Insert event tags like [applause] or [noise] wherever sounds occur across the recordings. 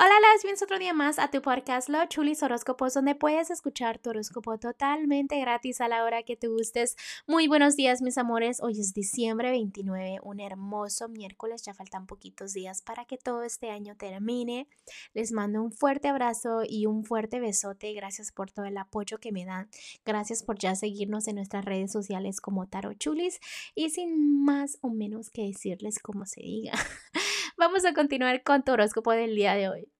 Hola, las bienvenidos otro día más a tu podcast Lo Chulis Horóscopos, donde puedes escuchar tu horóscopo totalmente gratis a la hora que te gustes. Muy buenos días, mis amores. Hoy es diciembre 29, un hermoso miércoles. Ya faltan poquitos días para que todo este año termine. Les mando un fuerte abrazo y un fuerte besote. Gracias por todo el apoyo que me dan. Gracias por ya seguirnos en nuestras redes sociales como Taro Chulis. Y sin más o menos que decirles como se diga. [laughs] Vamos a continuar con tu horóscopo del día de hoy.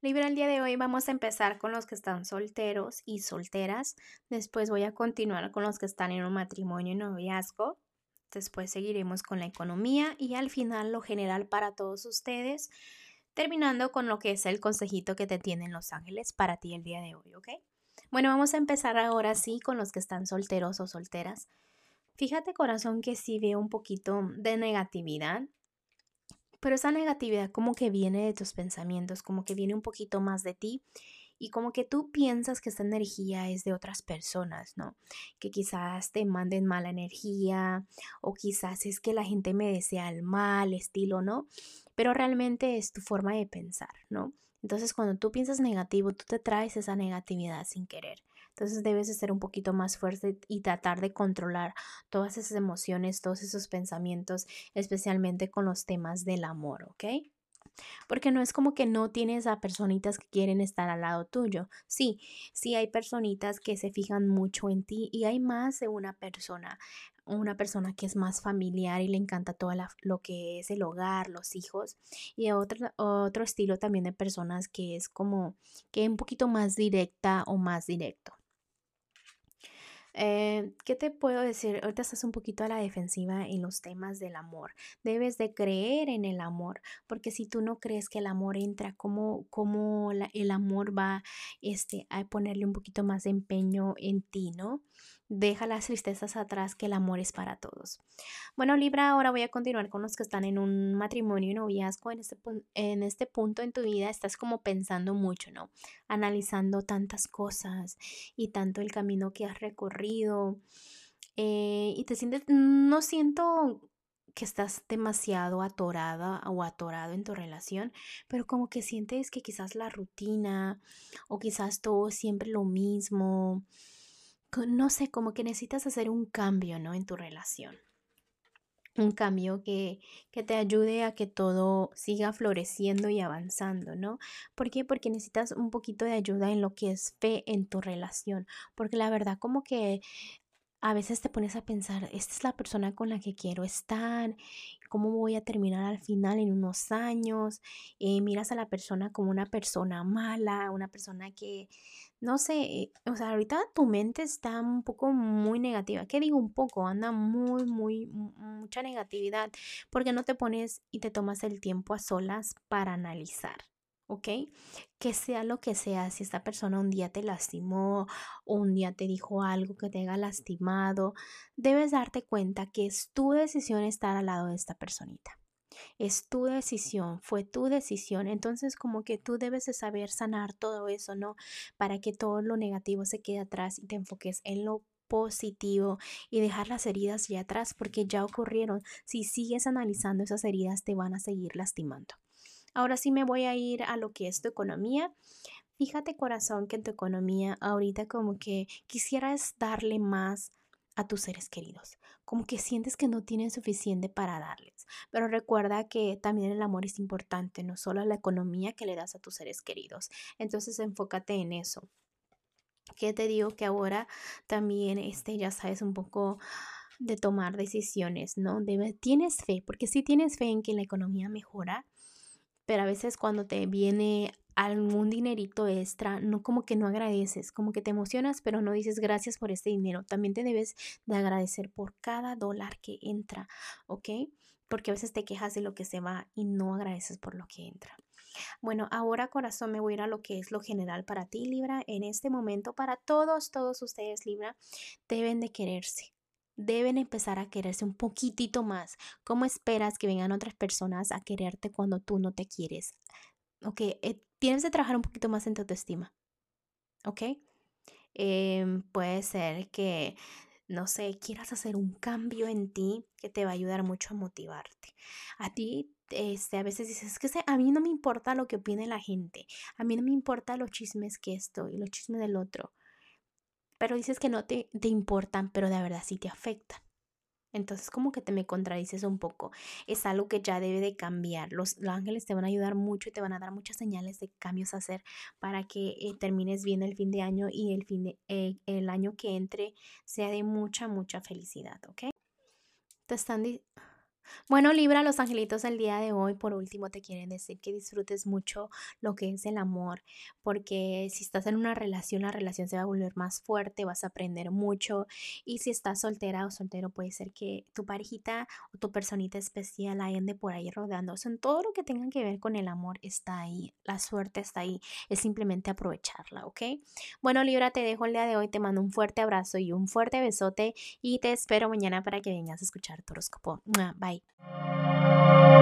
Libra, el día de hoy vamos a empezar con los que están solteros y solteras. Después voy a continuar con los que están en un matrimonio y noviazgo. Después seguiremos con la economía y al final lo general para todos ustedes. Terminando con lo que es el consejito que te tienen los ángeles para ti el día de hoy, ¿ok? Bueno, vamos a empezar ahora sí con los que están solteros o solteras. Fíjate corazón que sí veo un poquito de negatividad pero esa negatividad como que viene de tus pensamientos, como que viene un poquito más de ti y como que tú piensas que esta energía es de otras personas, ¿no? Que quizás te manden mala energía o quizás es que la gente me desea el mal, estilo, ¿no? Pero realmente es tu forma de pensar, ¿no? Entonces cuando tú piensas negativo, tú te traes esa negatividad sin querer. Entonces debes de ser un poquito más fuerte y tratar de controlar todas esas emociones, todos esos pensamientos, especialmente con los temas del amor, ¿ok? Porque no es como que no tienes a personitas que quieren estar al lado tuyo. Sí, sí hay personitas que se fijan mucho en ti y hay más de una persona. Una persona que es más familiar y le encanta todo lo que es el hogar, los hijos. Y otro, otro estilo también de personas que es como que un poquito más directa o más directo. Eh, ¿Qué te puedo decir? Ahorita estás un poquito a la defensiva en los temas del amor. Debes de creer en el amor, porque si tú no crees que el amor entra, ¿cómo, cómo el amor va este, a ponerle un poquito más de empeño en ti, ¿no? Deja las tristezas atrás, que el amor es para todos. Bueno, Libra, ahora voy a continuar con los que están en un matrimonio y noviazgo. En este, en este punto en tu vida estás como pensando mucho, ¿no? Analizando tantas cosas y tanto el camino que has recorrido. Eh, y te sientes, no siento que estás demasiado atorada o atorado en tu relación, pero como que sientes que quizás la rutina o quizás todo siempre lo mismo no sé, como que necesitas hacer un cambio, ¿no? En tu relación. Un cambio que, que te ayude a que todo siga floreciendo y avanzando, ¿no? ¿Por qué? Porque necesitas un poquito de ayuda en lo que es fe en tu relación. Porque la verdad, como que a veces te pones a pensar, esta es la persona con la que quiero estar, cómo voy a terminar al final en unos años, eh, miras a la persona como una persona mala, una persona que, no sé, o sea, ahorita tu mente está un poco muy negativa, ¿qué digo un poco? Anda muy, muy, mucha negatividad, porque no te pones y te tomas el tiempo a solas para analizar. ¿Ok? Que sea lo que sea, si esta persona un día te lastimó un día te dijo algo que te haya lastimado, debes darte cuenta que es tu decisión estar al lado de esta personita. Es tu decisión, fue tu decisión. Entonces como que tú debes de saber sanar todo eso, ¿no? Para que todo lo negativo se quede atrás y te enfoques en lo positivo y dejar las heridas ya atrás porque ya ocurrieron. Si sigues analizando esas heridas te van a seguir lastimando. Ahora sí me voy a ir a lo que es tu economía. Fíjate corazón que en tu economía ahorita como que quisieras darle más a tus seres queridos, como que sientes que no tienes suficiente para darles. Pero recuerda que también el amor es importante, no solo la economía que le das a tus seres queridos. Entonces enfócate en eso. Que te digo que ahora también este ya sabes un poco de tomar decisiones, ¿no? tienes fe, porque si tienes fe en que la economía mejora, pero a veces cuando te viene algún dinerito extra, no como que no agradeces, como que te emocionas, pero no dices gracias por este dinero. También te debes de agradecer por cada dólar que entra, ¿ok? Porque a veces te quejas de lo que se va y no agradeces por lo que entra. Bueno, ahora corazón me voy a ir a lo que es lo general para ti, Libra. En este momento, para todos, todos ustedes, Libra, deben de quererse deben empezar a quererse un poquitito más. ¿Cómo esperas que vengan otras personas a quererte cuando tú no te quieres? Ok, eh, tienes de trabajar un poquito más en tu autoestima. Ok. Em, puede ser que, no sé, quieras hacer un cambio en ti que te va a ayudar mucho a motivarte. A ti este, a veces dices, es que a mí no me importa lo que opine la gente, a mí no me importa los chismes que esto y los chismes del otro, pero dices que no te, te importan, pero de verdad sí te afectan. Entonces como que te me contradices un poco. Es algo que ya debe de cambiar. Los, ángeles te van a ayudar mucho y te van a dar muchas señales de cambios a hacer para que eh, termines bien el fin de año y el, fin de, eh, el año que entre sea de mucha, mucha felicidad, ¿ok? Te están... Bueno, Libra, los angelitos del día de hoy, por último, te quieren decir que disfrutes mucho lo que es el amor, porque si estás en una relación, la relación se va a volver más fuerte, vas a aprender mucho, y si estás soltera o soltero, puede ser que tu parejita o tu personita especial ande por ahí rodeando. O sea, en todo lo que tenga que ver con el amor está ahí, la suerte está ahí, es simplemente aprovecharla, ¿ok? Bueno, Libra, te dejo el día de hoy, te mando un fuerte abrazo y un fuerte besote, y te espero mañana para que vengas a escuchar tu horóscopo. Bye. Bye.